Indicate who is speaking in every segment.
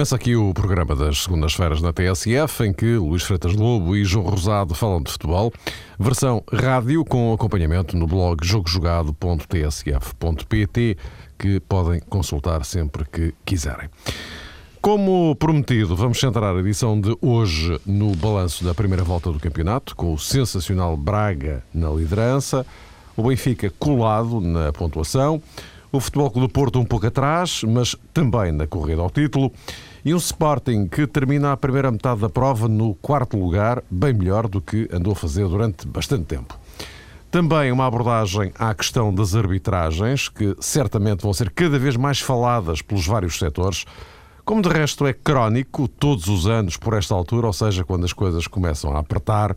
Speaker 1: Começa aqui o programa das segundas-feiras na TSF, em que Luís Freitas Lobo e João Rosado falam de futebol. Versão rádio com acompanhamento no blog jogojogado.tsf.pt, que podem consultar sempre que quiserem. Como prometido, vamos centrar a edição de hoje no balanço da primeira volta do campeonato, com o sensacional Braga na liderança, o Benfica colado na pontuação, o Futebol Clube do Porto um pouco atrás, mas também na corrida ao título. E um Sporting que termina a primeira metade da prova no quarto lugar, bem melhor do que andou a fazer durante bastante tempo. Também uma abordagem à questão das arbitragens, que certamente vão ser cada vez mais faladas pelos vários setores, como de resto é crónico todos os anos por esta altura, ou seja, quando as coisas começam a apertar.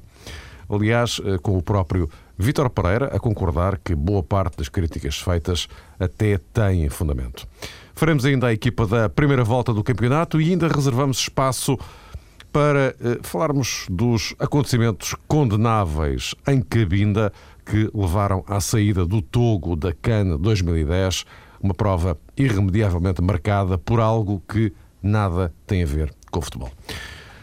Speaker 1: Aliás, eh, com o próprio Vítor Pereira a concordar que boa parte das críticas feitas até têm fundamento. Faremos ainda a equipa da primeira volta do campeonato e ainda reservamos espaço para eh, falarmos dos acontecimentos condenáveis em Cabinda que levaram à saída do Togo da CAN 2010, uma prova irremediavelmente marcada por algo que nada tem a ver com o futebol.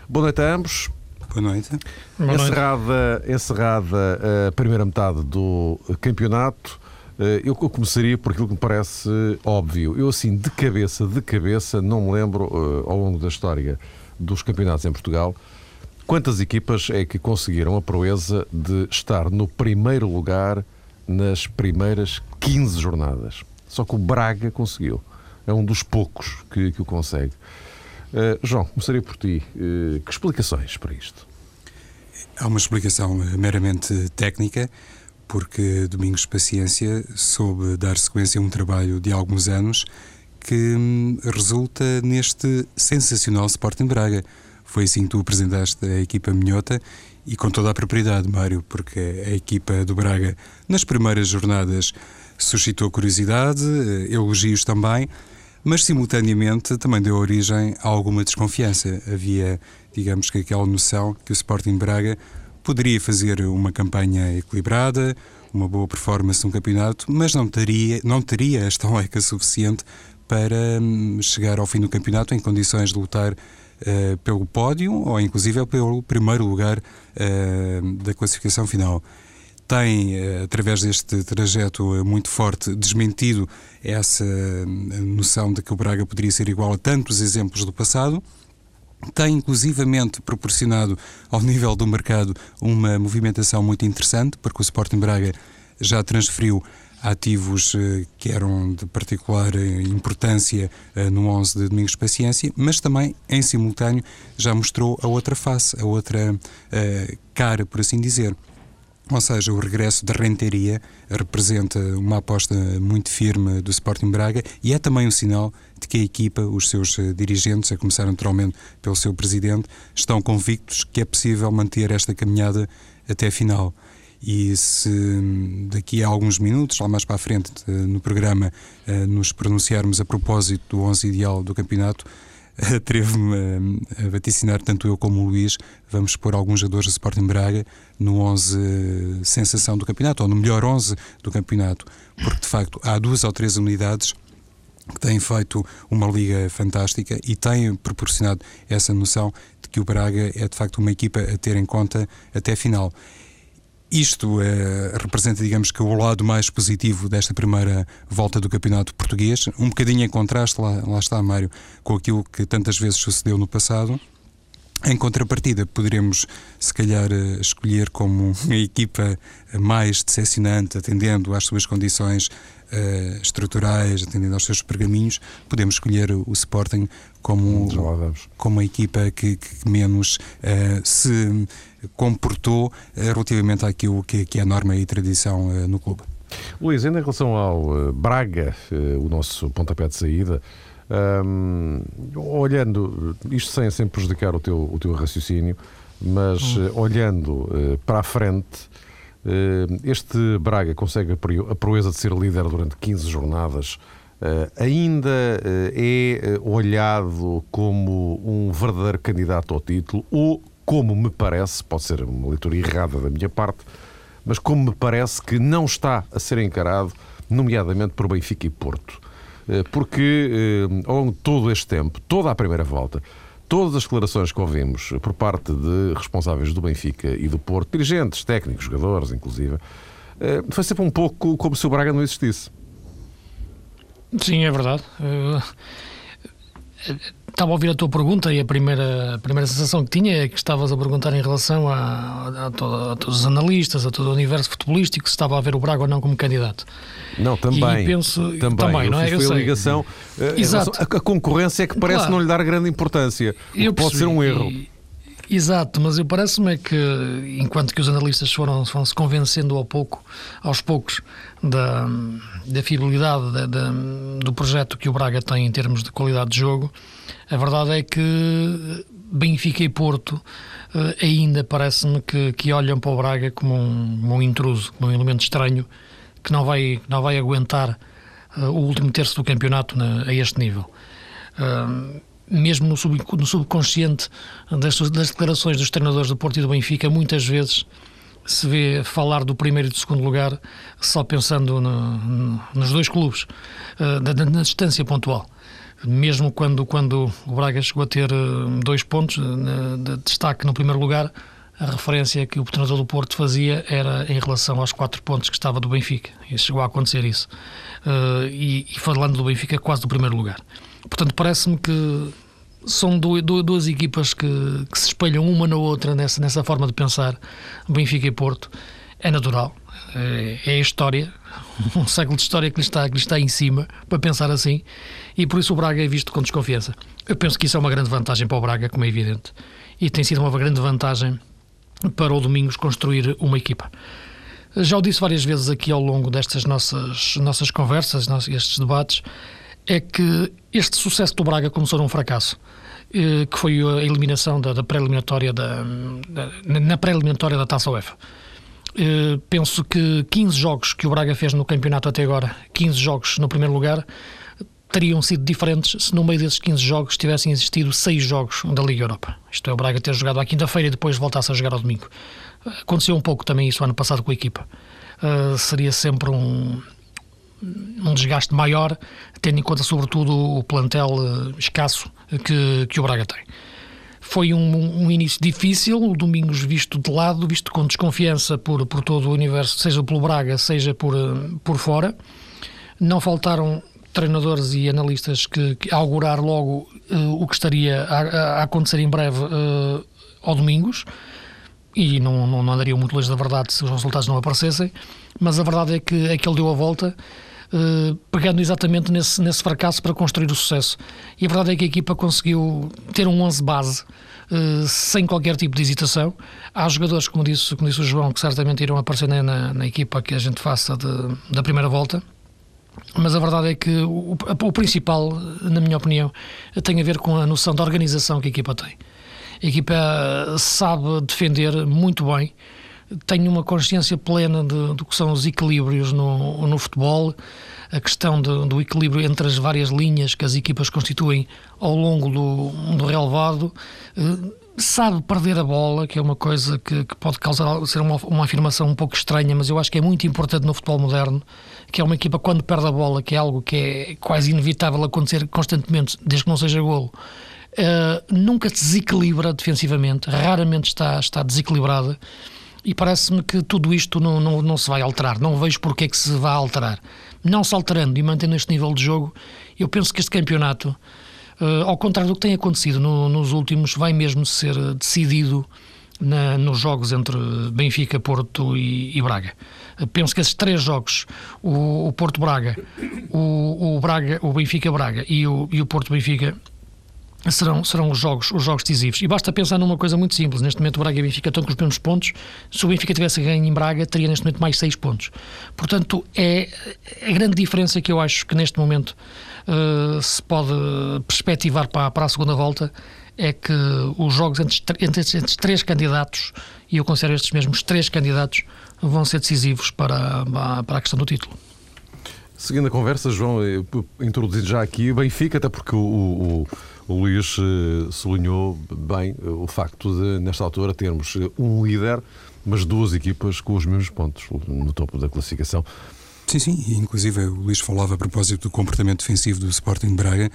Speaker 1: Boa noite a ambos.
Speaker 2: Boa noite.
Speaker 1: Boa noite. Encerrada, encerrada a primeira metade do campeonato, eh, eu começaria por aquilo que me parece óbvio. Eu, assim, de cabeça, de cabeça, não me lembro, eh, ao longo da história dos campeonatos em Portugal, quantas equipas é que conseguiram a proeza de estar no primeiro lugar nas primeiras 15 jornadas. Só que o Braga conseguiu. É um dos poucos que, que o consegue. Uh, João, começaria por ti. Uh, que explicações para isto?
Speaker 2: Há uma explicação meramente técnica, porque Domingos Paciência soube dar sequência a um trabalho de alguns anos que hum, resulta neste sensacional Sporting Braga. Foi assim que tu apresentaste a equipa minhota e com toda a propriedade, Mário, porque a equipa do Braga, nas primeiras jornadas, suscitou curiosidade, eh, elogios também, mas simultaneamente também deu origem a alguma desconfiança. Havia, digamos que aquela noção que o Sporting Braga poderia fazer uma campanha equilibrada, uma boa performance no campeonato, mas não teria, não teria esta leca suficiente para hum, chegar ao fim do campeonato em condições de lutar uh, pelo pódio ou inclusive pelo primeiro lugar uh, da classificação final tem, eh, através deste trajeto muito forte, desmentido essa eh, noção de que o Braga poderia ser igual a tantos exemplos do passado. Tem inclusivamente proporcionado ao nível do mercado uma movimentação muito interessante, porque o Sporting Braga já transferiu ativos que eram de particular importância no 11 de Domingos Paciência, mas também, em simultâneo, já mostrou a outra face, a outra cara, por assim dizer. Ou seja, o regresso da renteria representa uma aposta muito firme do Sporting Braga e é também um sinal de que a equipa, os seus eh, dirigentes, a começar naturalmente pelo seu presidente, estão convictos que é possível manter esta caminhada até a final. E se hum, daqui a alguns minutos, lá mais para a frente eh, no programa, eh, nos pronunciarmos a propósito do 11 ideal do campeonato, atrevo-me a, vaticinar, tanto eu como o Luís, vamos pôr alguns jogadores do Sporting Braga no 11 sensação do campeonato, ou no melhor 11 do campeonato, porque de facto há duas ou três unidades que têm feito uma liga fantástica e têm proporcionado essa noção de que o Braga é de facto uma equipa a ter em conta até a final. Isto é, representa, digamos que, o lado mais positivo desta primeira volta do campeonato português, um bocadinho em contraste, lá, lá está, Mário, com aquilo que tantas vezes sucedeu no passado. Em contrapartida, poderemos, se calhar, eh, escolher como a equipa mais decepcionante, atendendo às suas condições uh, estruturais, atendendo aos seus pergaminhos, podemos escolher o Sporting como, como a equipa que, que menos uh, se comportou uh, relativamente àquilo que, que é a norma e tradição no clube.
Speaker 1: Luís, ainda em relação ao Braga, o nosso pontapé de saída, um, olhando, isto sem, sem prejudicar o teu, o teu raciocínio, mas hum. olhando uh, para a frente, uh, este Braga consegue a proeza de ser líder durante 15 jornadas. Uh, ainda é olhado como um verdadeiro candidato ao título, ou como me parece, pode ser uma leitura errada da minha parte, mas como me parece que não está a ser encarado, nomeadamente por Benfica e Porto. porque ao longo de todo este tempo, toda a primeira volta, todas as declarações que ouvimos por parte de responsáveis do Benfica e do Porto, dirigentes, técnicos, jogadores, inclusive, foi sempre um pouco como se o Braga não existisse.
Speaker 3: Sim, é verdade. Estava a ouvir a tua pergunta e a primeira, a primeira sensação que tinha é que estavas a perguntar em relação a, a, todo, a todos os analistas, a todo o universo futebolístico, se estava a ver o Braga ou não como candidato.
Speaker 1: Não, também.
Speaker 3: E penso,
Speaker 1: também, também não é?
Speaker 3: Eu
Speaker 1: a ligação. Eh, Exato. A, concorrência é que parece claro. não lhe dar grande importância. Pode ser um erro.
Speaker 3: E, Exato, mas eu parece-me é que enquanto que os analistas foram, foram se convencendo ao pouco, aos poucos da, da fiabilidade da, da, do projeto que o Braga tem em termos de qualidade de jogo, a verdade é que Benfica e Porto eh, ainda parece-me que, que olham para o Braga como um, um intruso, como um elemento estranho que não vai, não vai aguentar uh, o último terço do campeonato na, a este nível. Uh, mesmo no, sub, no subconsciente das, das, declarações dos treinadores do Porto e do Benfica, muitas vezes se vê falar do primeiro e do segundo lugar só pensando no, no, nos dois clubes, uh, na, na, distância pontual. Mesmo quando, quando o Braga chegou a ter uh, dois pontos uh, de destaque no primeiro lugar, a referência que o treinador do Porto fazia era em relação aos quatro pontos que estava do Benfica. E chegou a acontecer isso. E, e falando do Benfica, quase do primeiro lugar. Portanto, parece-me que são duas equipas que, que, se espelham uma na outra nessa, nessa forma de pensar, Benfica e Porto. É natural, é, é, a história, um século de história que lhe, está, que lhe está em cima para pensar assim, e por isso o Braga é visto com desconfiança. Eu penso que isso é uma grande vantagem para o Braga, como é evidente, e tem sido uma grande vantagem para o Domingos construir uma equipa. Já o disse várias vezes aqui ao longo destas nossas, nossas conversas, estes debates, é que este sucesso do Braga começou num fracasso eh, que foi a eliminação da, da pré-eliminatória da, da, na pré-eliminatória da Taça UEFA. Eh, penso que 15 jogos que o Braga fez no campeonato até agora, 15 jogos no primeiro lugar, teriam sido diferentes se no meio desses 15 jogos tivessem existido 6 jogos da Liga Europa. Isto é, o Braga ter jogado à quinta-feira e depois voltasse a jogar ao domingo. Aconteceu um pouco também isso ano passado com a equipa. Uh, seria sempre um, um desgaste maior, tendo em conta, sobretudo, o plantel uh, escasso que, que o Braga tem. Foi um, um, início difícil, o Domingos visto de lado, visto com desconfiança por, por todo o universo, seja pelo Braga, seja por, uh, por fora. Não faltaram treinadores e analistas que, que augurar logo uh, o que estaria a, a, acontecer em breve ao Domingos e não, não, não andariam muito longe da verdade se os resultados não aparecessem, mas a verdade é que, é que ele deu a volta eh, pegando exatamente nesse, nesse fracasso para construir o sucesso. E a verdade é que a equipa conseguiu ter um 11 base uh, sem qualquer tipo de hesitação. Há jogadores, como disse, como disse o João, que certamente irão aparecer na, na equipa que a gente faça de, da primeira volta. Mas a verdade é que o, o, principal, na minha opinião, tem a ver com a noção de organização que a equipa tem. A equipa sabe defender muito bem, tenho uma consciência plena de, do que são os equilíbrios no, no futebol, a questão de, do equilíbrio entre as várias linhas que as equipas constituem ao longo do, do relevado. Eh, sabe perder a bola, que é uma coisa que, que pode causar ser uma, uma, afirmação um pouco estranha, mas eu acho que é muito importante no futebol moderno, que é uma equipa quando perde a bola, que é algo que é quase inevitável acontecer constantemente, desde que não seja golo, uh, nunca se desequilibra defensivamente, raramente está, está desequilibrada e parece-me que tudo isto não, não, não se vai alterar. Não vejo porque é que se vai alterar. Não se alterando e mantendo este nível de jogo, eu penso que este campeonato, uh, ao contrário do que tem acontecido no, nos últimos, vai mesmo ser decidido na, nos jogos entre Benfica, Porto e, e Braga. Uh, penso que esses três jogos, o, o Porto-Braga, o, o, Braga, o Benfica-Braga e o, e o Porto-Benfica, serão, serão os jogos, os jogos decisivos. E basta pensar numa coisa muito simples. Neste momento o Braga e o Benfica estão com os mesmos pontos. Se o Benfica tivesse ganho em Braga, teria neste momento mais seis pontos. Portanto, é a grande diferença que eu acho que neste momento uh, se pode perspectivar para, para a segunda volta é que os jogos entre, entre, entre três candidatos, e eu considero estes mesmos três candidatos, vão ser decisivos para, para a questão do título.
Speaker 1: Seguindo a conversa, João, introduzindo já aqui Benfica, até porque o, o, o Luís uh, sublinhou bem uh, o facto de, nesta altura, termos uh, um líder, mas duas equipas com os mesmos pontos no topo da classificação.
Speaker 2: Sim, sim, inclusive o Luís falava a propósito do comportamento defensivo do Sporting Braga,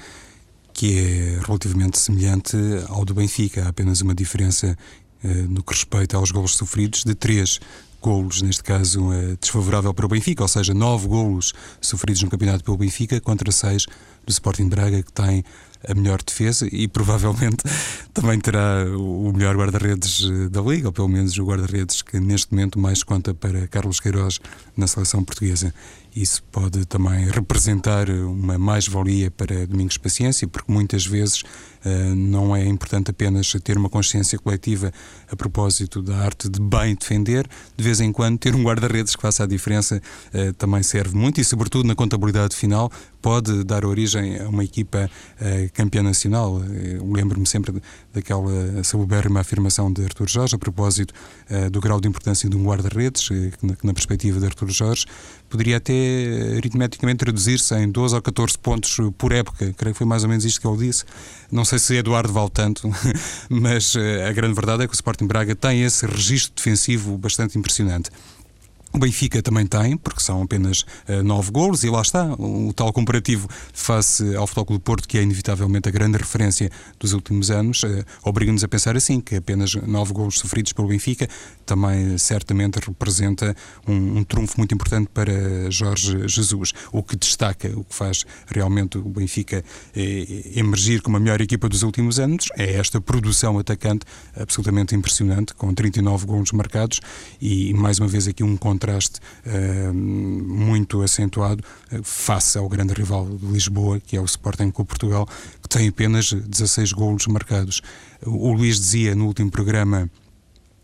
Speaker 2: que é relativamente semelhante ao do Benfica. Há apenas uma diferença eh, no que respeita aos golos sofridos de três golos, neste caso eh, desfavorável para o Benfica, ou seja, nove golos sofridos no campeonato pelo Benfica contra seis do Sporting Braga, que tem a melhor defesa e provavelmente também terá o melhor guarda-redes eh, da Liga, ou pelo menos o guarda-redes que neste momento mais conta para Carlos Queiroz na seleção portuguesa. Isso pode também representar uma mais-valia para Domingos Paciência, porque muitas vezes uh, não é importante apenas ter uma consciência coletiva a propósito da arte de bem defender, de vez em quando ter um guarda-redes que faça a diferença uh, também serve muito e, sobretudo, na contabilidade final, pode dar origem a uma equipa uh, campeã nacional. Lembro-me sempre daquela salubérrima afirmação de Artur Jorge a propósito do grau de importância de um guarda-redes, que, na, perspectiva de Artur Jorge, poderia até aritmeticamente traduzir-se em 12 ou 14 pontos por época. Creio que foi mais ou menos isto que ele disse. Não sei se Eduardo vale tanto, mas eh, a grande verdade é que o Sporting Braga tem esse registro defensivo bastante impressionante. O Benfica também tem, porque são apenas uh, nove golos, e lá está, o, tal comparativo face ao Futebol do Porto, que é inevitavelmente a grande referência dos últimos anos, uh, obriga-nos a pensar assim, que apenas nove golos sofridos pelo Benfica também certamente representa um, um trunfo muito importante para Jorge Jesus. O que destaca, o que faz realmente o Benfica eh, emergir como a melhor equipa dos últimos anos, é esta produção atacante absolutamente impressionante, com 39 golos marcados, e mais uma vez aqui um contra contraste uh, muito acentuado uh, face ao grande rival de Lisboa, que é o Sporting com Portugal, que tem apenas 16 golos marcados. O Luís dizia no último programa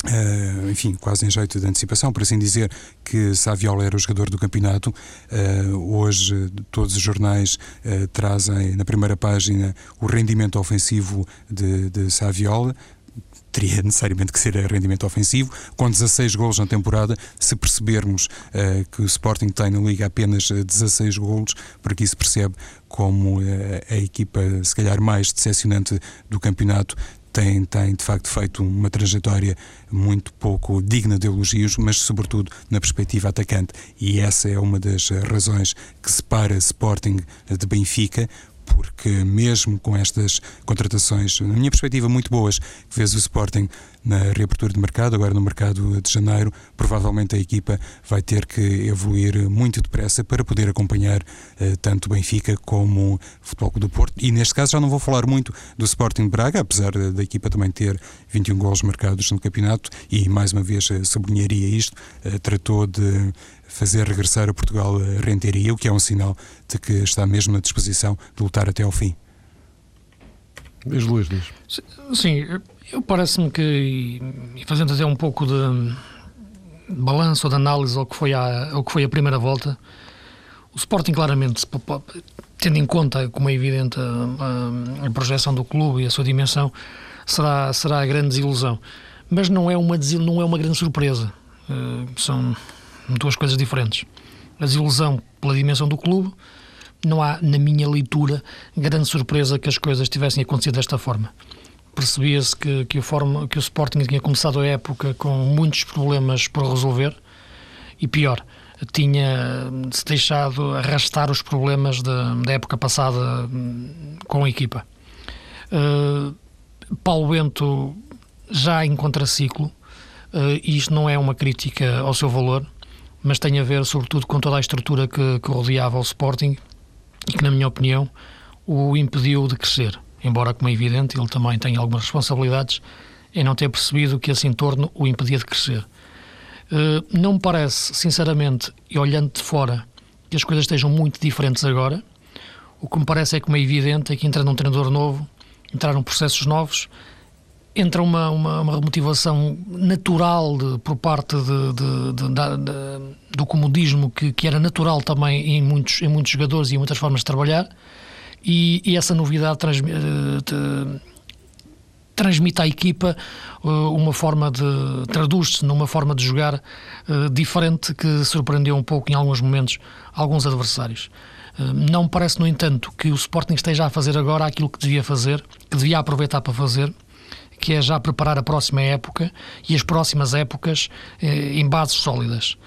Speaker 2: Uh, enfim, quase em jeito de antecipação, por assim dizer, que Saviola era o jogador do campeonato. Uh, hoje, todos os jornais uh, trazem na primeira página o rendimento ofensivo de, de Saviola teria necessariamente que ser rendimento ofensivo, com 16 golos na temporada, se percebermos uh, que o Sporting tem na Liga apenas 16 golos, porque isso percebe como uh, a equipa, se calhar, mais decepcionante do campeonato tem, tem de facto feito uma trajetória muito pouco digna de elogios, mas sobretudo na perspectiva atacante. E essa é uma das razões que separa Sporting de Benfica, porque mesmo com estas contratações, na minha perspectiva, muito boas, que fez o Sporting na reabertura de mercado, agora no mercado de janeiro, provavelmente a equipa vai ter que evoluir muito depressa para poder acompanhar uh, tanto Benfica como o Futebol do Porto. E neste caso já não vou falar muito do Sporting de Braga, apesar da equipa também ter 21 gols marcados no campeonato e mais uma vez uh, sublinharia isto, uh, tratou de fazer regressar a Portugal a Renteria, o que é um sinal de que está mesmo à disposição de lutar até ao fim.
Speaker 1: Diz Luís, diz.
Speaker 3: Sim, eu parece-me que, e fazendo até um pouco de, balanço ou de análise ao que, foi a, ao que foi a primeira volta, o Sporting claramente, tendo em conta, como é evidente, a, a, a projeção do clube e a sua dimensão, será, será a grande desilusão. Mas não é uma, não é uma grande surpresa. Uh, são duas coisas diferentes. A desilusão pela dimensão do clube, não há, na minha leitura, grande surpresa que as coisas tivessem acontecido desta forma. Percebia-se que, que, o forma, que o Sporting tinha começado a época com muitos problemas por resolver e pior, tinha-se deixado arrastar os problemas da, da época passada hum, com a equipa. Uh, Paulo Bento já em contraciclo, uh, isto não é uma crítica ao seu valor, mas tem a ver sobretudo com toda a estrutura que, que rodeava o Sporting e que, na minha opinião, o impediu de crescer. Embora, como é evidente, ele também tem algumas responsabilidades em não ter percebido que esse entorno o impedia de crescer. Uh, não me parece, sinceramente, e olhando de fora, que as coisas estejam muito diferentes agora. O que me parece é, como é evidente, é que entrando um treinador novo, entraram processos novos entra uma, uma, uma natural de, por parte de, de, do comodismo que, que era natural também em muitos, em muitos jogadores e em muitas formas de trabalhar e, e essa novidade transmite, eh, transmite à equipa uh, uma forma de traduz-se numa forma de jogar uh, diferente que surpreendeu um pouco em alguns momentos alguns adversários. Não me parece, no entanto, que o Sporting esteja a fazer agora aquilo que devia fazer, que devia aproveitar para fazer, que é já preparar a próxima época e as próximas épocas eh, em bases sólidas.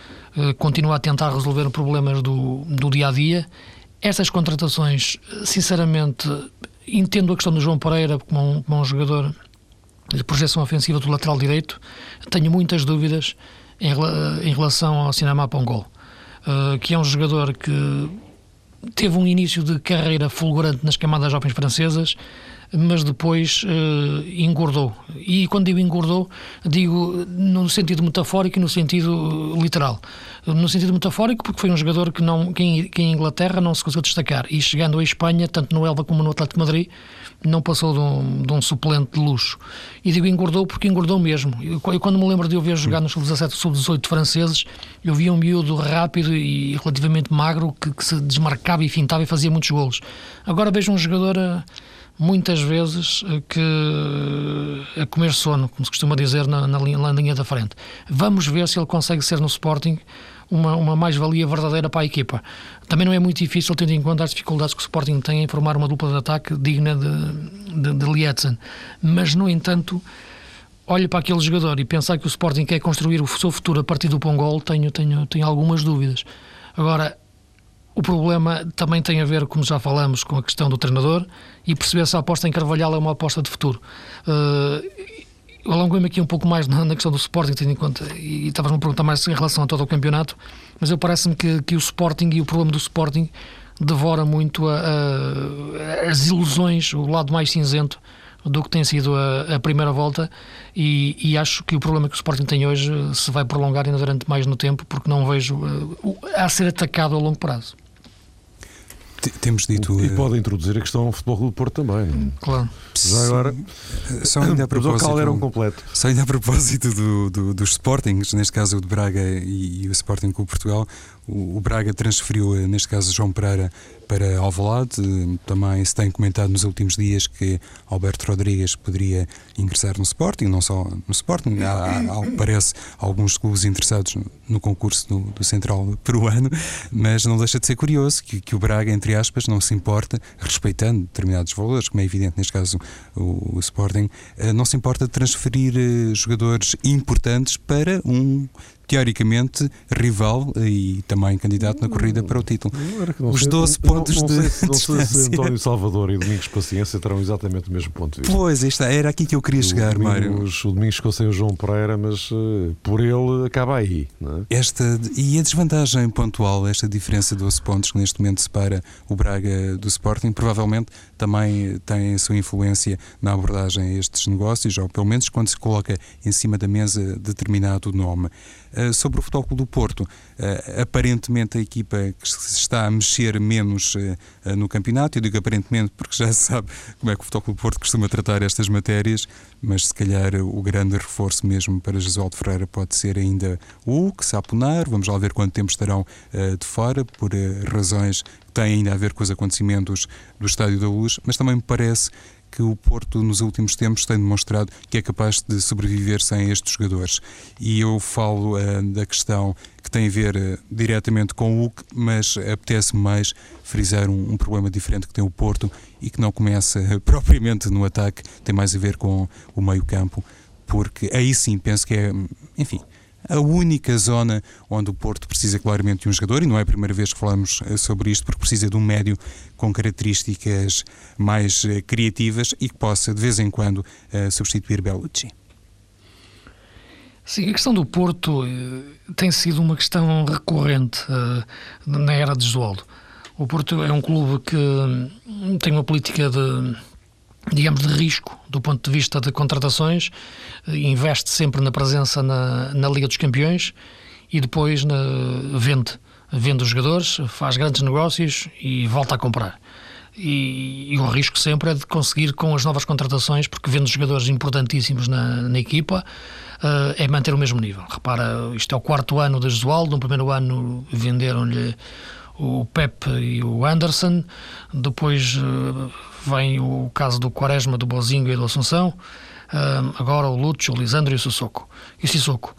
Speaker 3: continua a tentar resolver problemas do, do dia a dia. Estas contratações, sinceramente, entendo a questão do João Pereira como um, como um jogador de projeção ofensiva do lateral direito. Tenho muitas dúvidas em, em relação ao Cinema Pongol, uh, que é um jogador que teve um início de carreira fulgurante nas camadas jovens francesas, mas depois uh, engordou. E quando digo engordou, digo no sentido metafórico e no sentido literal. No sentido metafórico, porque foi um jogador que, não, que, em, que em Inglaterra não se conseguiu destacar. E chegando à Espanha, tanto no Elva como no Atlético de Madrid, não passou de um, de um, suplente de luxo. E digo engordou porque engordou mesmo. Eu, eu quando me lembro de eu ver jogar nos sub-17 sub-18 franceses, eu via um miúdo rápido e relativamente magro que, que, se desmarcava e fintava e fazia muitos golos. Agora vejo um jogador eh, muitas vezes eh, que eh, a comer sono, como se costuma dizer na, na, linha, na linha da frente. Vamos ver se ele consegue ser no Sporting uma, uma mais-valia verdadeira para a equipa. Também não é muito difícil, tendo em conta as dificuldades que o Sporting tem em formar uma dupla de ataque digna de, de, de Lietzen. Mas, no entanto, olho para aquele jogador e pensar que o Sporting quer construir o seu futuro a partir do Pongol, tenho, tenho, tenho algumas dúvidas. Agora, o problema também tem a ver, como já falamos, com a questão do treinador e perceber se a aposta em Carvalhal é uma aposta de futuro. Uh, alonguei-me aqui um pouco mais na, na, questão do Sporting, tendo em conta, e estavas-me a perguntar mais em relação a todo o campeonato, mas eu parece-me que, que o Sporting e o problema do Sporting devora muito a, a, as ilusões, o lado mais cinzento do que tem sido a, a primeira volta e, e, acho que o problema que o Sporting tem hoje se vai prolongar ainda durante mais no tempo porque não vejo uh, a ser atacado a longo prazo.
Speaker 2: Temos dito.
Speaker 1: E pode introduzir a questão do futebol do Porto também.
Speaker 3: Claro.
Speaker 1: Já agora.
Speaker 2: Só ainda a propósito,
Speaker 1: era um completo.
Speaker 2: Só ainda a propósito do, do, dos Sportings, neste caso o de Braga e, e o Sporting com o Portugal, o, Braga transferiu, eh, neste caso, João Pereira para Alvalade. Também se tem comentado nos últimos dias que Alberto Rodrigues poderia ingressar no Sporting, não só no Sporting, há, parece, alguns clubes interessados no, no concurso do, do, Central peruano, mas não deixa de ser curioso que, que, o Braga, entre aspas, não se importa, respeitando determinados valores, como é evidente neste caso o, o Sporting, eh, não se importa de transferir eh, jogadores importantes para um teoricamente rival e também candidato na corrida para o título. Os sei, 12 não, pontos
Speaker 1: não,
Speaker 2: de.
Speaker 1: Sei, não sei se António Salvador e Domingos Paciência terão exatamente o mesmo ponto de
Speaker 2: vista. Pois, está, era aqui que eu queria o chegar,
Speaker 1: Mário.
Speaker 2: O
Speaker 1: Domingos ficou sem o João Pereira, mas uh, por ele acaba aí.
Speaker 2: É? Esta, e a desvantagem pontual, esta diferença de 12 pontos que neste momento separa o Braga do Sporting, provavelmente também tem a sua influência na abordagem a estes negócios, ou pelo menos quando se coloca em cima da mesa determinado nome. Uh, sobre o Futebol Clube do Porto, uh, aparentemente a equipa que se está a mexer menos uh, no campeonato, eu digo aparentemente porque já se sabe como é que o Futebol Clube do Porto costuma tratar estas matérias, mas se calhar o grande reforço mesmo para Jesualdo Ferreira pode ser ainda o que Saponar, vamos lá ver quanto tempo estarão de fora, por razões que têm ainda a ver com os acontecimentos do Estádio da Luz, mas também me parece que o Porto nos últimos tempos tem demonstrado que é capaz de sobreviver sem estes jogadores. E eu falo uh, da questão que tem a ver uh, diretamente com o Hulk, mas apetece-me mais frisar um, um, problema diferente que tem o Porto e que não começa uh, propriamente no ataque, tem mais a ver com o meio-campo, porque aí sim penso que é, enfim, a única zona onde o Porto precisa claramente de um jogador, e não é a primeira vez que falamos eh, sobre isto, porque precisa de um médio com características mais eh, criativas e que possa, de vez em quando, eh, substituir Bellucci.
Speaker 3: Sim, a questão do Porto tem sido uma questão recorrente na era de Josualdo. O Porto é um clube que hum, tem uma política de digamos, de risco do ponto de vista de contratações, investe sempre na presença na, na Liga dos Campeões e depois na, vende, vende os jogadores, faz grandes negócios e volta a comprar. E, e, o risco sempre é de conseguir com as novas contratações, porque vende jogadores importantíssimos na, na equipa, uh, é manter o mesmo nível. Repara, isto é o quarto ano de Jesualdo, no primeiro ano venderam-lhe o Pep e o Anderson, depois uh, vem o caso do Quaresma, do Bozinho e do Assunção, uh, agora o Lúcio, o Lisandro e o Sissoko. E Sissoko.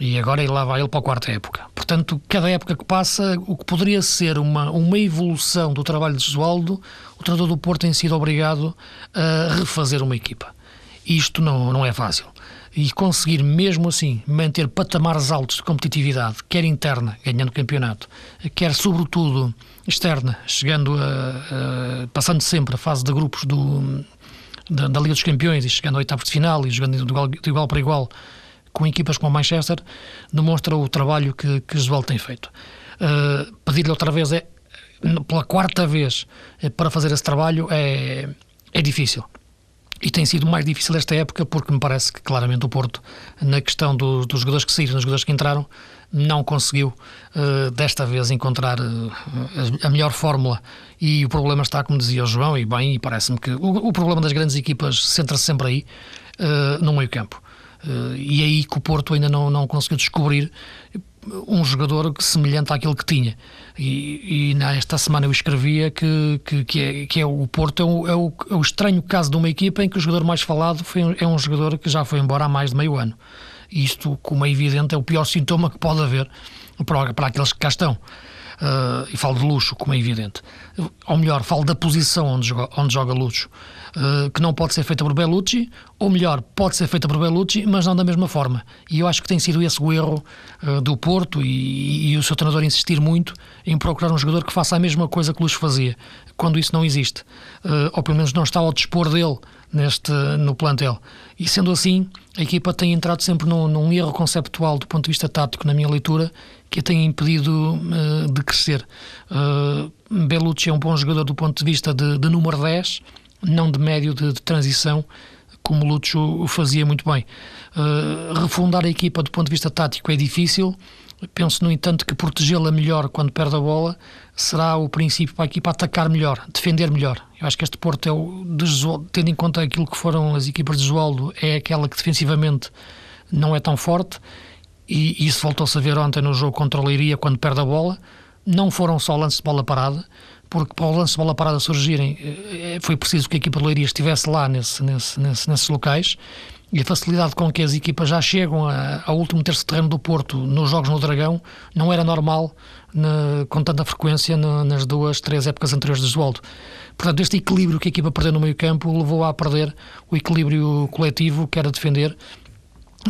Speaker 3: E agora lá vai ele para a quarta época. Portanto, cada época que passa, o que poderia ser uma, uma evolução do trabalho de Jesualdo, o treinador do Porto tem sido obrigado a refazer uma equipa. Isto não, não é fácil. E conseguir mesmo assim manter patamares altos de competitividade, quer interna, ganhando campeonato, quer sobretudo externa, chegando a, a passando sempre a fase de grupos do, da, da, Liga dos Campeões e chegando ao oitavo de final e jogando de igual, de igual para igual com equipas como o Manchester, demonstra o trabalho que, que Josuel tem feito. Uh, Pedir-lhe outra vez, é, pela quarta vez, é, para fazer esse trabalho é, é difícil. E tem sido mais difícil esta época porque me parece que claramente o Porto, na questão do, dos jogadores que saíram, dos jogadores que entraram, não conseguiu uh, desta vez encontrar uh, a melhor fórmula. E o problema está, como dizia o João, e bem, e parece-me que o, o, problema das grandes equipas centra-se sempre aí, uh, no meio-campo. e é aí que o Porto ainda não, não conseguiu descobrir um jogador semelhante àquele que tinha. E, e nesta semana eu escrevia que, que, que, é, que é o Porto é o, é, o, é o, estranho caso de uma equipa em que o jogador mais falado foi, é um jogador que já foi embora há mais de meio ano. Isto, como é evidente, é o pior sintoma que pode haver para, para aqueles que cá estão. Uh, e falo de luxo, como é evidente. Ou melhor, falo da posição onde joga, onde joga luxo. Eh, que não pode ser feita por Bellucci, ou melhor, pode ser feita por Bellucci, mas não da mesma forma. E eu acho que tem sido esse o erro uh, do Porto e, e, o seu treinador insistir muito em procurar um jogador que faça a mesma coisa que Luz fazia, quando isso não existe. Uh, ou pelo menos não está ao dispor dele neste, no plantel. E sendo assim, a equipa tem entrado sempre num, num erro conceptual do ponto de vista tático, na minha leitura, que a tem impedido uh, de crescer. Uh, Bellucci é um bom jogador do ponto de vista de, de número 10, não de médio de, de transição, como o o fazia muito bem. Uh, refundar a equipa do ponto de vista tático é difícil. Penso, no entanto, que protegê-la melhor quando perde a bola será o princípio para a equipa atacar melhor, defender melhor. Eu acho que este Porto é o, tendo em conta aquilo que foram as equipas de Joaldo, é aquela que defensivamente não é tão forte. E isso voltou-se a ver ontem no jogo contra o Leiria quando perde a bola. Não foram só lances de bola parada, porque para o lance de bola parada surgirem eh, eh, foi preciso que a equipa de Leiria estivesse lá nesse, nesse, nesse, nesses locais e a facilidade com que as equipas já chegam ao último terço de terreno do Porto nos jogos no Dragão não era normal na, com tanta frequência na, nas duas, três épocas anteriores de Joaldo. Portanto, este equilíbrio que a equipa perdeu no meio campo levou a perder o equilíbrio coletivo, que era defender,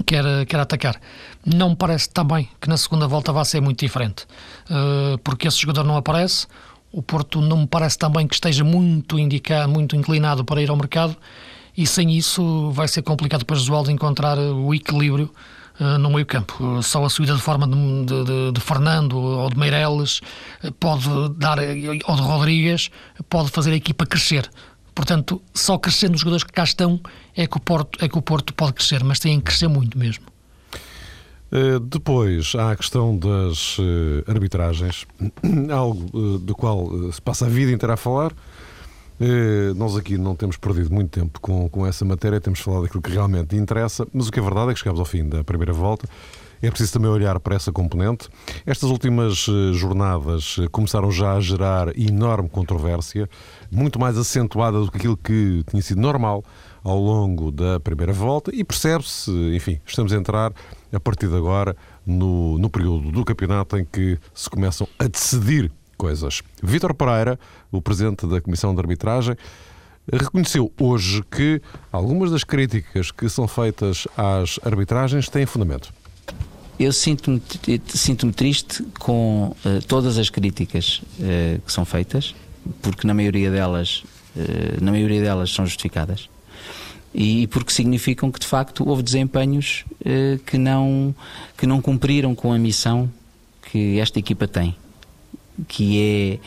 Speaker 3: que era, que era atacar. Não me parece também que na segunda volta vá ser muito diferente, uh, porque esse jogador não aparece, o Porto não me parece também que esteja muito indicado, muito inclinado para ir ao mercado e sem isso vai ser complicado para Josualdo encontrar o equilíbrio no meio campo. Só a subida de forma de, de, de, Fernando ou de Meireles eh, pode dar, ou de Rodrigues, pode fazer a equipa crescer. Portanto, só crescendo os jogadores que cá estão é que o Porto, é que o Porto pode crescer, mas tem que crescer muito mesmo.
Speaker 1: Eh, depois há a questão das arbitragens, algo do qual se passa a vida inteira a falar. Nós aqui não temos perdido muito tempo com, com essa matéria, temos falado daquilo que realmente interessa, mas o que é verdade é que chegamos ao fim da primeira volta. É preciso também olhar para essa componente. Estas últimas jornadas começaram já a gerar enorme controvérsia, muito mais acentuada do que aquilo que tinha sido normal ao longo da primeira volta, e percebe-se, enfim, estamos a entrar a partir de agora, no, no período do campeonato em que se começam a decidir coisas. Vítor Pereira, o presidente da Comissão de Arbitragem, reconheceu hoje que algumas das críticas que são feitas às arbitragens têm fundamento.
Speaker 4: Eu sinto-me sinto triste com uh, todas as críticas uh, que são feitas, porque na maioria delas, uh, na maioria delas são justificadas e porque significam que de facto houve desempenhos que, não, que não cumpriram com a missão que esta equipa tem, que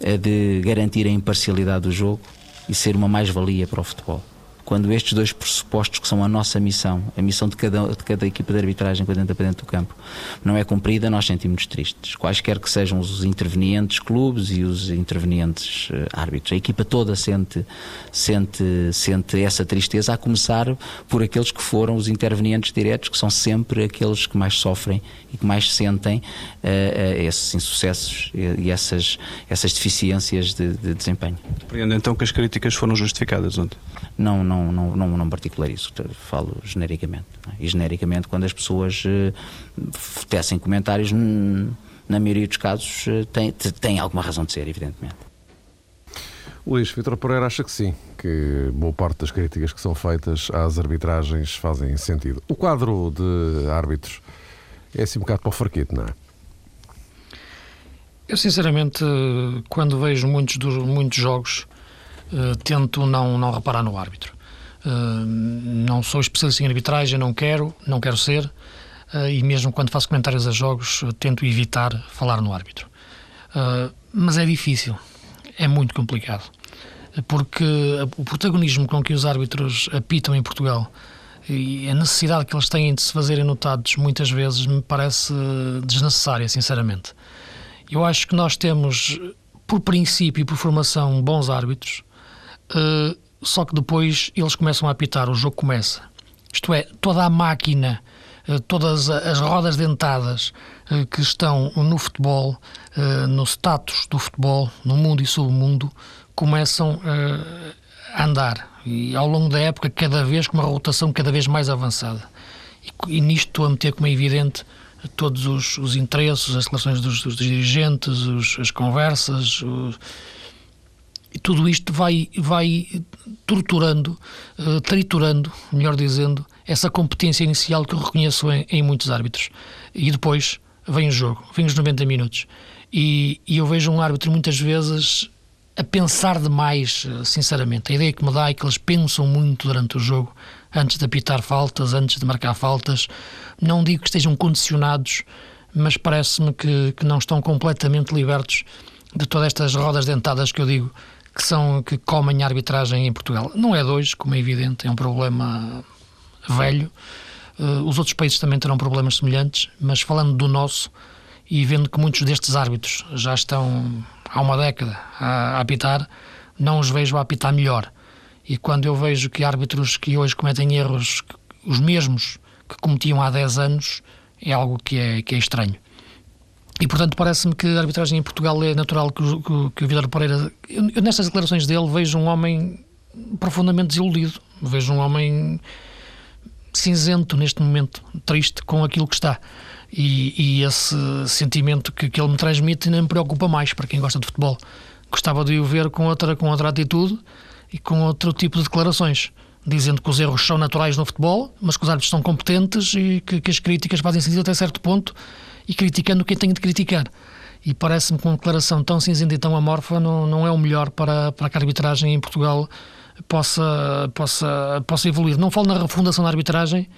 Speaker 4: é a de garantir a imparcialidade do jogo e ser uma mais-valia para o futebol quando estes dois pressupostos que são a nossa missão, a missão de cada, de cada equipa de arbitragem quando entra para dentro do campo, não é cumprida, nós sentimos tristes. Quaisquer que sejam os intervenientes clubes e os intervenientes uh, árbitros. A equipa toda sente, sente, sente essa tristeza, a começar por aqueles que foram os intervenientes diretos, que são sempre aqueles que mais sofrem e que mais sentem uh, uh, esses insucessos e, e, essas, essas deficiências de, de desempenho.
Speaker 5: Compreendo então que as críticas foram justificadas ontem?
Speaker 4: Não, não, não, não, não particularizo, falo genericamente. É? E genericamente, quando as pessoas uh, tecem comentários, na maioria dos casos, uh, tem, tem alguma razão de ser, evidentemente.
Speaker 1: Luís Vitor Pereira acha que sim, que boa parte das críticas que são feitas às arbitragens fazem sentido. O quadro de árbitros é assim um bocado para o farquito, não é?
Speaker 3: Eu, sinceramente, quando vejo muitos, dos, muitos jogos, uh, tento não, não reparar no árbitro. Uh, não sou especialista em arbitragem, não quero, não quero ser, uh, e mesmo quando faço comentários a jogos, tento evitar falar no árbitro. mas é difícil, é muito complicado, porque o protagonismo com que os árbitros apitam em Portugal e a necessidade que eles têm de se fazerem notados muitas vezes me parece desnecessária, sinceramente. Eu acho que nós temos, por princípio e por formação, bons árbitros, uh, só que depois eles começam a apitar, o jogo começa. Isto é, toda a máquina, uh, todas as rodas dentadas uh, que estão no futebol, no status do futebol, no mundo e submundo, começam a andar. E ao longo da época, cada vez com uma rotação cada vez mais avançada. E, nisto estou a meter como é evidente todos os, os interesses, as relações dos, dos dirigentes, os, as conversas, o, e tudo isto vai, vai torturando, uh, triturando, melhor dizendo, essa competência inicial que eu reconheço em, em, muitos árbitros. E depois vem o jogo, vem os 90 minutos. E, e eu vejo um árbitro muitas vezes a pensar demais, eh, sinceramente. A ideia que me dá é que eles pensam muito durante o jogo antes de apitar faltas, antes de marcar faltas. Não digo que estejam condicionados, mas parece-me que, que não estão completamente libertos de todas estas rodas dentadas que eu digo que são que comem a arbitragem em Portugal. Não é dois, como é evidente, é um problema velho. Uh, os outros países também terão problemas semelhantes, mas falando do nosso e vendo que muitos destes árbitros já estão há uma década a, a apitar, não os vejo a apitar melhor. E quando eu vejo que árbitros que hoje cometem erros, os mesmos que cometiam há 10 anos, é algo que é, que é estranho. E, portanto, parece-me que a arbitragem em Portugal é natural que, que, que o Vidal Pereira. Eu, eu, nestas declarações dele, vejo um homem profundamente desiludido. Vejo um homem cinzento neste momento, triste com aquilo que está. E, e esse sentimento que, que ele me transmite nem me preocupa mais para quem gosta de futebol. Gostava de o ver com outra, com outra atitude e com outro tipo de declarações, dizendo que os erros são naturais no futebol, mas que os árbitros são competentes e que, que as críticas fazem sentido até certo ponto e criticando quem tem de criticar. E parece-me que uma declaração tão cinzenta e tão amorfa não, não é o melhor para, para que a arbitragem em Portugal possa, possa, possa evoluir. Não falo na refundação da arbitragem,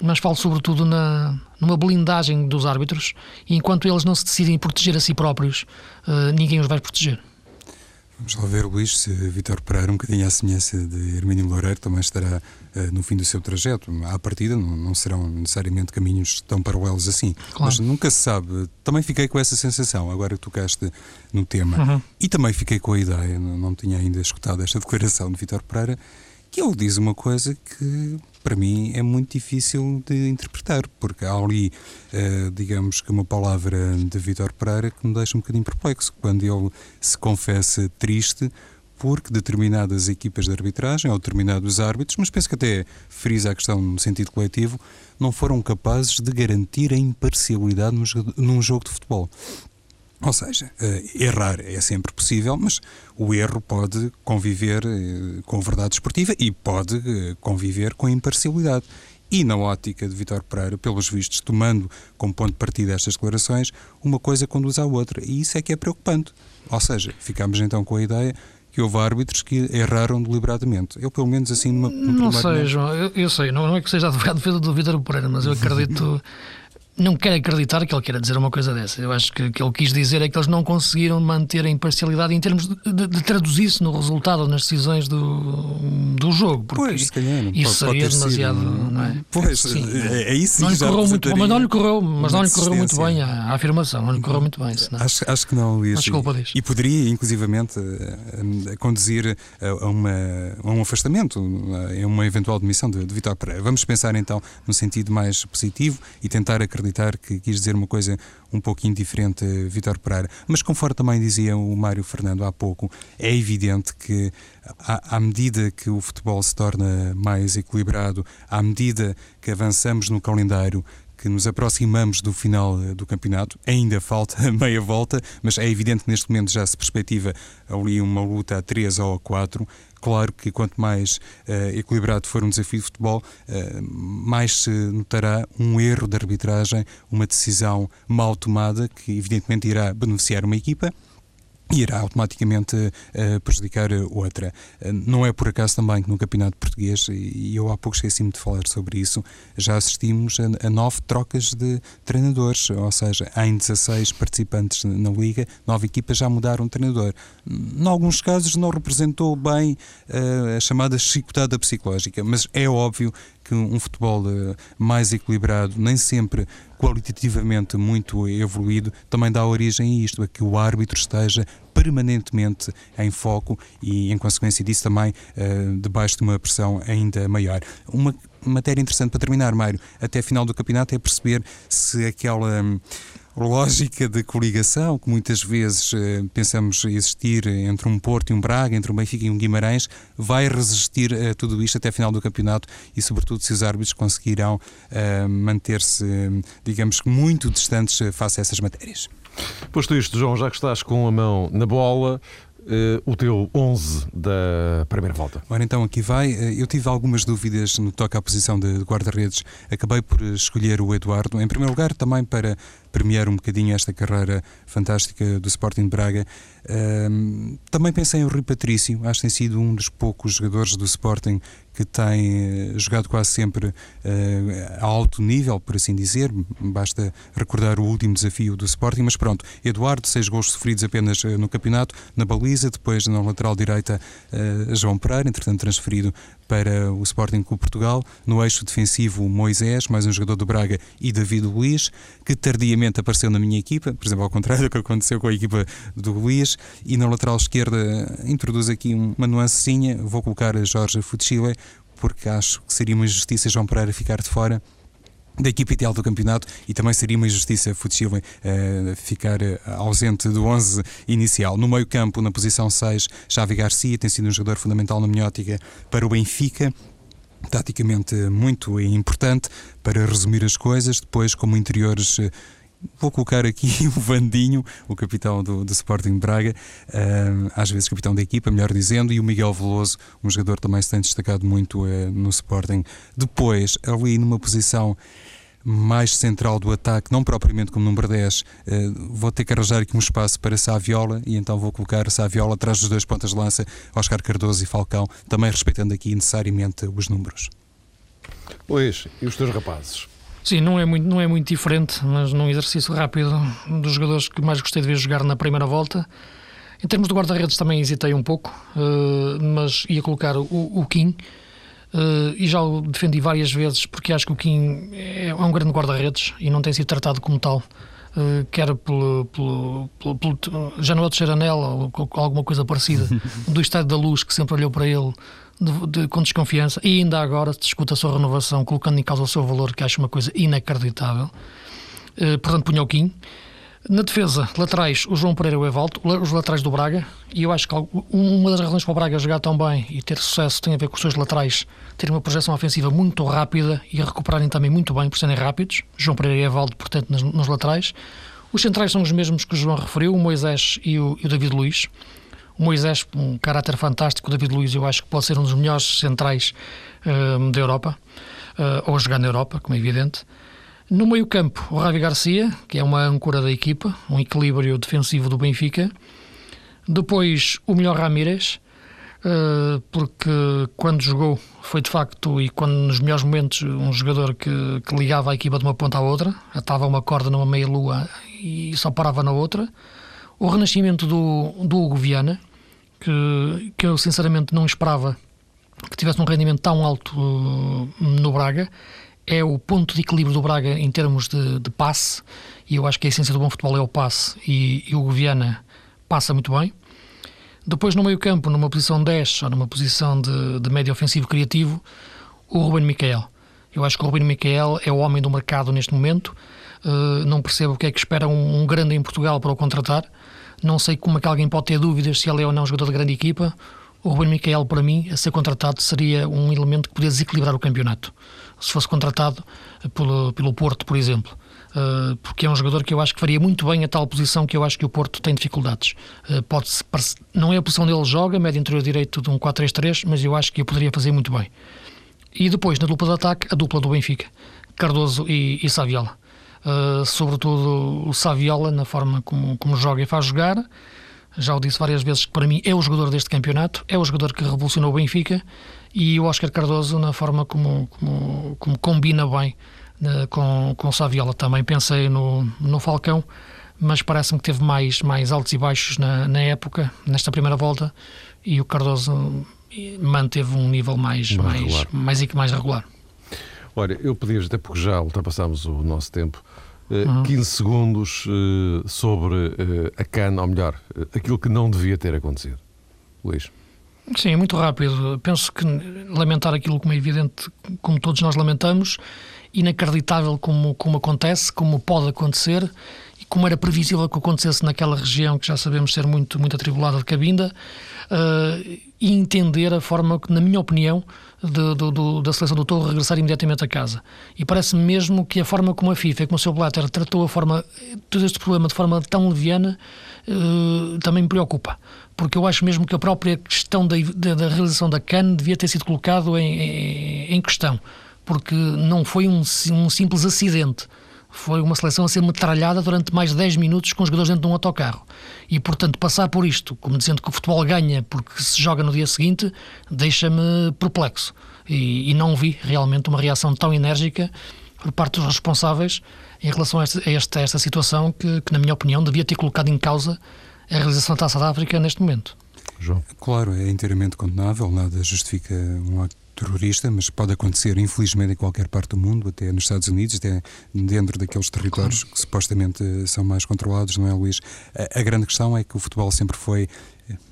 Speaker 3: mas falo sobretudo na, numa blindagem dos árbitros. E enquanto eles não se decidem proteger a si próprios, uh, ninguém os vai proteger.
Speaker 2: Vamos lá ver, Luís, se Vitor Pereira, um bocadinho à semelhança de Hermínio Loureiro, também estará uh, no fim do seu trajeto. À partida, não, não, serão necessariamente caminhos tão paralelos assim. Claro. Mas nunca se sabe. Também fiquei com essa sensação, agora que tocaste no tema. Uhum. E também fiquei com a ideia, não, não tinha ainda escutado esta declaração de Vitor Pereira, que ele diz uma coisa que para mim é muito difícil de interpretar, porque há ali, uh, digamos que uma palavra de Vitor Pereira que me deixa um bocadinho perplexo, quando ele se confessa triste porque determinadas equipas de arbitragem ou determinados árbitros, mas penso que até frisa a questão no sentido coletivo, não foram capazes de garantir a imparcialidade num jogo de futebol. Ou seja, uh, errar é sempre possível, mas o erro pode conviver uh, com verdade esportiva e pode uh, conviver com imparcialidade. E na ótica de Vitor Pereira, pelos vistos, tomando como ponto de partida estas declarações, uma coisa conduz à outra. E isso é que é preocupante. Ou seja, ficamos então com a ideia que houve árbitros que erraram deliberadamente. Eu, pelo menos, assim, numa.
Speaker 3: Não sei, João, eu, eu, sei, não, não é que seja advogado do Vitor Pereira, mas eu acredito não quero acreditar que ele queira dizer uma coisa dessa. Eu acho que o que ele quis dizer é que eles não conseguiram manter a imparcialidade em termos de, de, de traduzir-se no resultado, nas decisões do, do jogo. Porque
Speaker 2: pois,
Speaker 3: isso
Speaker 2: pode,
Speaker 3: seria demasiado. Sido, não é?
Speaker 2: Pois, sim, é, é isso
Speaker 3: não lhe correu muito bem, mas não lhe correu, mas não lhe correu muito bem a, a afirmação, não lhe correu muito bem. Senão.
Speaker 2: Acho, acho que não, Luís.
Speaker 3: Desculpa disso.
Speaker 2: E poderia, inclusivamente, a, a conduzir a, uma, a um afastamento, a uma eventual demissão de, de Vitor Pereira. Vamos pensar então no sentido mais positivo e tentar acreditar que quis dizer uma coisa um pouquinho diferente, Vitor Pereira. Mas conforme também dizia o Mário Fernando há pouco, é evidente que à, à medida que o futebol se torna mais equilibrado, à medida que avançamos no calendário, que nos aproximamos do final eh, do campeonato. Ainda falta meia volta, mas é evidente que neste momento já se perspectiva ali uma luta a 3 ou a 4. Claro que quanto mais uh, equilibrado for um desafio de futebol, uh, mais se notará um erro de arbitragem, uma decisão mal tomada, que evidentemente irá beneficiar uma equipa irá automaticamente uh, prejudicar outra. Uh, não é por acaso também que no Campeonato Português, e eu há pouco esqueci-me de falar sobre isso, já assistimos a, a, nove trocas de treinadores, ou seja, em 16 participantes na Liga, nove equipas já mudaram de treinador. Em alguns casos não representou bem uh, a chamada chicotada psicológica, mas é óbvio que um futebol mais equilibrado, nem sempre qualitativamente muito evoluído, também dá origem a isto, a que o árbitro esteja permanentemente em foco e, em consequência disso, também uh, debaixo de uma pressão ainda maior. Uma matéria interessante para terminar, Mário, até a final do campeonato é perceber se aquela. Hum, lógica de coligação que muitas vezes eh, pensamos existir entre um Porto e um Braga, entre um Benfica e um Guimarães, vai resistir a tudo isto até a final do campeonato e, sobretudo, se os árbitros conseguirão uh, manter-se, digamos que, muito distantes face a essas matérias.
Speaker 1: Posto isto, João, já que estás com a mão na bola, Uh, o teu 11 da primeira volta.
Speaker 2: Ora, então aqui vai. Eh, eu tive algumas dúvidas no que toca à posição de guarda-redes. Acabei por escolher o Eduardo. Em primeiro lugar, também para premiar um bocadinho esta carreira fantástica do Sporting de Braga. Uh, também pensei em Rui Patrício. Acho que tem sido um dos poucos jogadores do Sporting que tem uh, jogado quase sempre uh, a alto nível, por assim dizer. Basta recordar o último desafio do Sporting. Mas pronto, Eduardo, seis gols sofridos apenas uh, no campeonato, na baliza, depois na lateral direita João Pereira, entretanto transferido para o Sporting Clube Portugal. No eixo defensivo, Moisés, mais um jogador do Braga, e David Luiz, que tardiamente apareceu na minha equipa, por exemplo, ao contrário do que aconteceu com a equipa do Luiz. E na lateral esquerda, introduz aqui uma nuancezinha. Vou colocar a Jorge Futchile, porque acho que seria uma injustiça João Pereira ficar de fora da equipa ideal do campeonato e também seria uma injustiça Futchile uh, ficar uh, ausente do 11 inicial. No meio campo, na posição 6, Xavi Garcia tem sido um jogador fundamental na minhótica para o Benfica taticamente muito importante para resumir as coisas. Depois, como interiores, eh, vou colocar aqui o Vandinho, o capitão do, do Sporting Braga, uh, às vezes capitão da equipa, melhor dizendo, e o Miguel Veloso, um jogador também se tem destacado muito uh, no Sporting. Depois, ali numa posição mais central do ataque, não propriamente como número 10, uh, vou ter que arranjar aqui um espaço para Saviola e então vou colocar Saviola atrás dos dois pontas de lança, Oscar Cardoso e Falcão, também respeitando aqui necessariamente os números.
Speaker 1: Luís, e os teus rapazes?
Speaker 3: Sim, não é, muito, não é muito diferente, mas num exercício rápido dos jogadores que mais gostei de ver jogar na primeira volta. Em termos de guarda-redes também hesitei um pouco, uh, mas ia colocar o, o Kim. Uh, e já o defendi várias vezes porque acho que o Kim é, é um grande guarda-redes e não tem sido tratado como tal. Uh, quer pelo, pelo, pelo, pelo já não é de ou alguma coisa parecida, do Estado da Luz, que sempre olhou para ele de, de, com desconfiança e ainda agora se discute a sua renovação, colocando em causa o seu valor, que acho uma coisa inacreditável. Uh, portanto, punha o Kim. Na defesa, laterais, o João Pereira e o Evaldo, os laterais do Braga, e eu acho que uma das razões para o Braga jogar tão bem e ter sucesso tem a ver com os seus laterais terem uma projeção ofensiva muito rápida e recuperarem também muito bem por serem rápidos. João Pereira e Evaldo, portanto, nos, nos laterais. Os centrais são os mesmos que o João referiu, o Moisés e o, e o David Luiz. O Moisés, um caráter fantástico, o David Luiz, eu acho que pode ser um dos melhores centrais uh, da Europa, uh, ou jogar na Europa, como é evidente. No meio-campo, o Ravi Garcia, que é uma âncora da equipa, um equilíbrio defensivo do Benfica. Depois, o melhor Ramírez, uh, porque quando jogou foi de facto, e quando nos melhores momentos, um jogador que, que ligava a equipa de uma ponta à outra, atava uma corda numa meia-lua e só parava na outra o renascimento do, do Hugo Viana, que, que eu sinceramente não esperava que tivesse um rendimento tão alto uh, no Braga, é o ponto de equilíbrio do Braga em termos de, de passe, e eu acho que a essência do bom futebol é o passe, e, e o Viana passa muito bem. Depois, no meio-campo, numa posição 10 ou numa posição de, de médio ofensivo criativo, o Ruben Miquel. Eu acho que o Ruben Miquel é o homem do mercado neste momento. Uh, não percebo o que é que espera um, um grande em Portugal para o contratar. Não sei como é que alguém pode ter dúvidas se ele é ou não jogador de grande equipa. o Ruben Miquel, para mim, a ser contratado, seria um elemento que poderia desequilibrar o campeonato. Se fosse contratado pelo, pelo Porto, por exemplo. Uh, porque é um jogador que eu acho que faria muito bem a tal posição que eu acho que o Porto tem dificuldades. Uh, pode não é a posição dele joga, médio interior direito de um 4-3-3, mas eu acho que eu poderia fazer muito bem. E depois, na dupla de ataque, a dupla do Benfica, Cardoso e, e Saviola. Uh, sobretudo o Saviola, na forma como, como joga e faz jogar. Já o disse várias vezes que para mim é o jogador deste campeonato, é o jogador que revolucionou o Benfica e o Oscar Cardoso na forma como, como, como combina bem uh, com, com o Saviola. Também pensei no, no Falcão, mas parece-me que teve mais, mais altos e baixos na, na época, nesta primeira volta, e o Cardoso manteve um nível mais, mais, mais, mais, mais regular.
Speaker 1: Olha, eu pedi até porque já ultrapassámos o nosso tempo, uhum. 15 segundos uh, sobre uh, a CAN, ou melhor, uh, aquilo que não devia ter acontecido. Luís.
Speaker 3: Sim, é muito rápido. Penso que lamentar aquilo como é evidente, como todos nós lamentamos, inacreditável como, como acontece, como pode acontecer e como era previsível que acontecesse naquela região que já sabemos ser muito, muito atribulada de Cabinda uh, e entender a forma na minha opinião, de, da seleção do Touro regressar imediatamente a casa. E parece-me mesmo que a forma como a FIFA como o seu Blatter tratou a forma, todo este problema de forma tão leviana uh, também me preocupa. Porque eu acho mesmo que a própria questão da, da, da realização da CAN devia ter sido colocado em, em, em questão. Porque não foi um, um simples acidente foi uma seleção a ser metralhada durante mais de 10 minutos com os jogadores dentro de um autocarro. E, portanto, passar por isto, como dizendo que o futebol ganha porque se joga no dia seguinte, deixa-me perplexo. E, e, não vi realmente uma reação tão enérgica por parte dos responsáveis em relação a esta, a esta, a esta situação que, que, na minha opinião, devia ter colocado em causa a realização da Taça da África neste momento.
Speaker 2: João. Claro, é inteiramente condenável, nada justifica um acto terrorista, mas pode acontecer, infelizmente, em qualquer parte do mundo, até nos Estados Unidos, até dentro daqueles territórios claro. que supostamente são mais controlados, não é, Luís? A, a grande questão é que o futebol sempre foi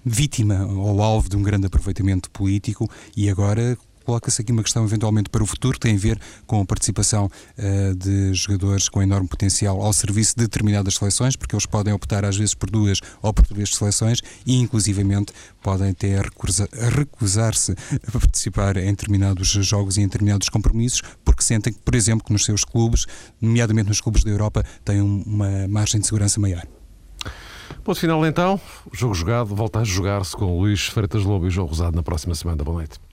Speaker 2: vítima ou alvo de um grande aproveitamento político e agora coloca-se aqui uma questão eventualmente para o futuro, que tem a ver com a participação uh, de jogadores com enorme potencial ao serviço de determinadas seleções, porque eles podem optar às vezes por duas ou por três seleções e inclusivamente podem até recusar-se a participar em determinados jogos e em determinados compromissos, porque sentem, por exemplo, que nos seus clubes, nomeadamente nos clubes da Europa, têm uma margem de segurança maior.
Speaker 1: Ponto final então, o jogo jogado volta a jogar-se com Luís Freitas Lobo e João Rosado na próxima semana. Boa noite.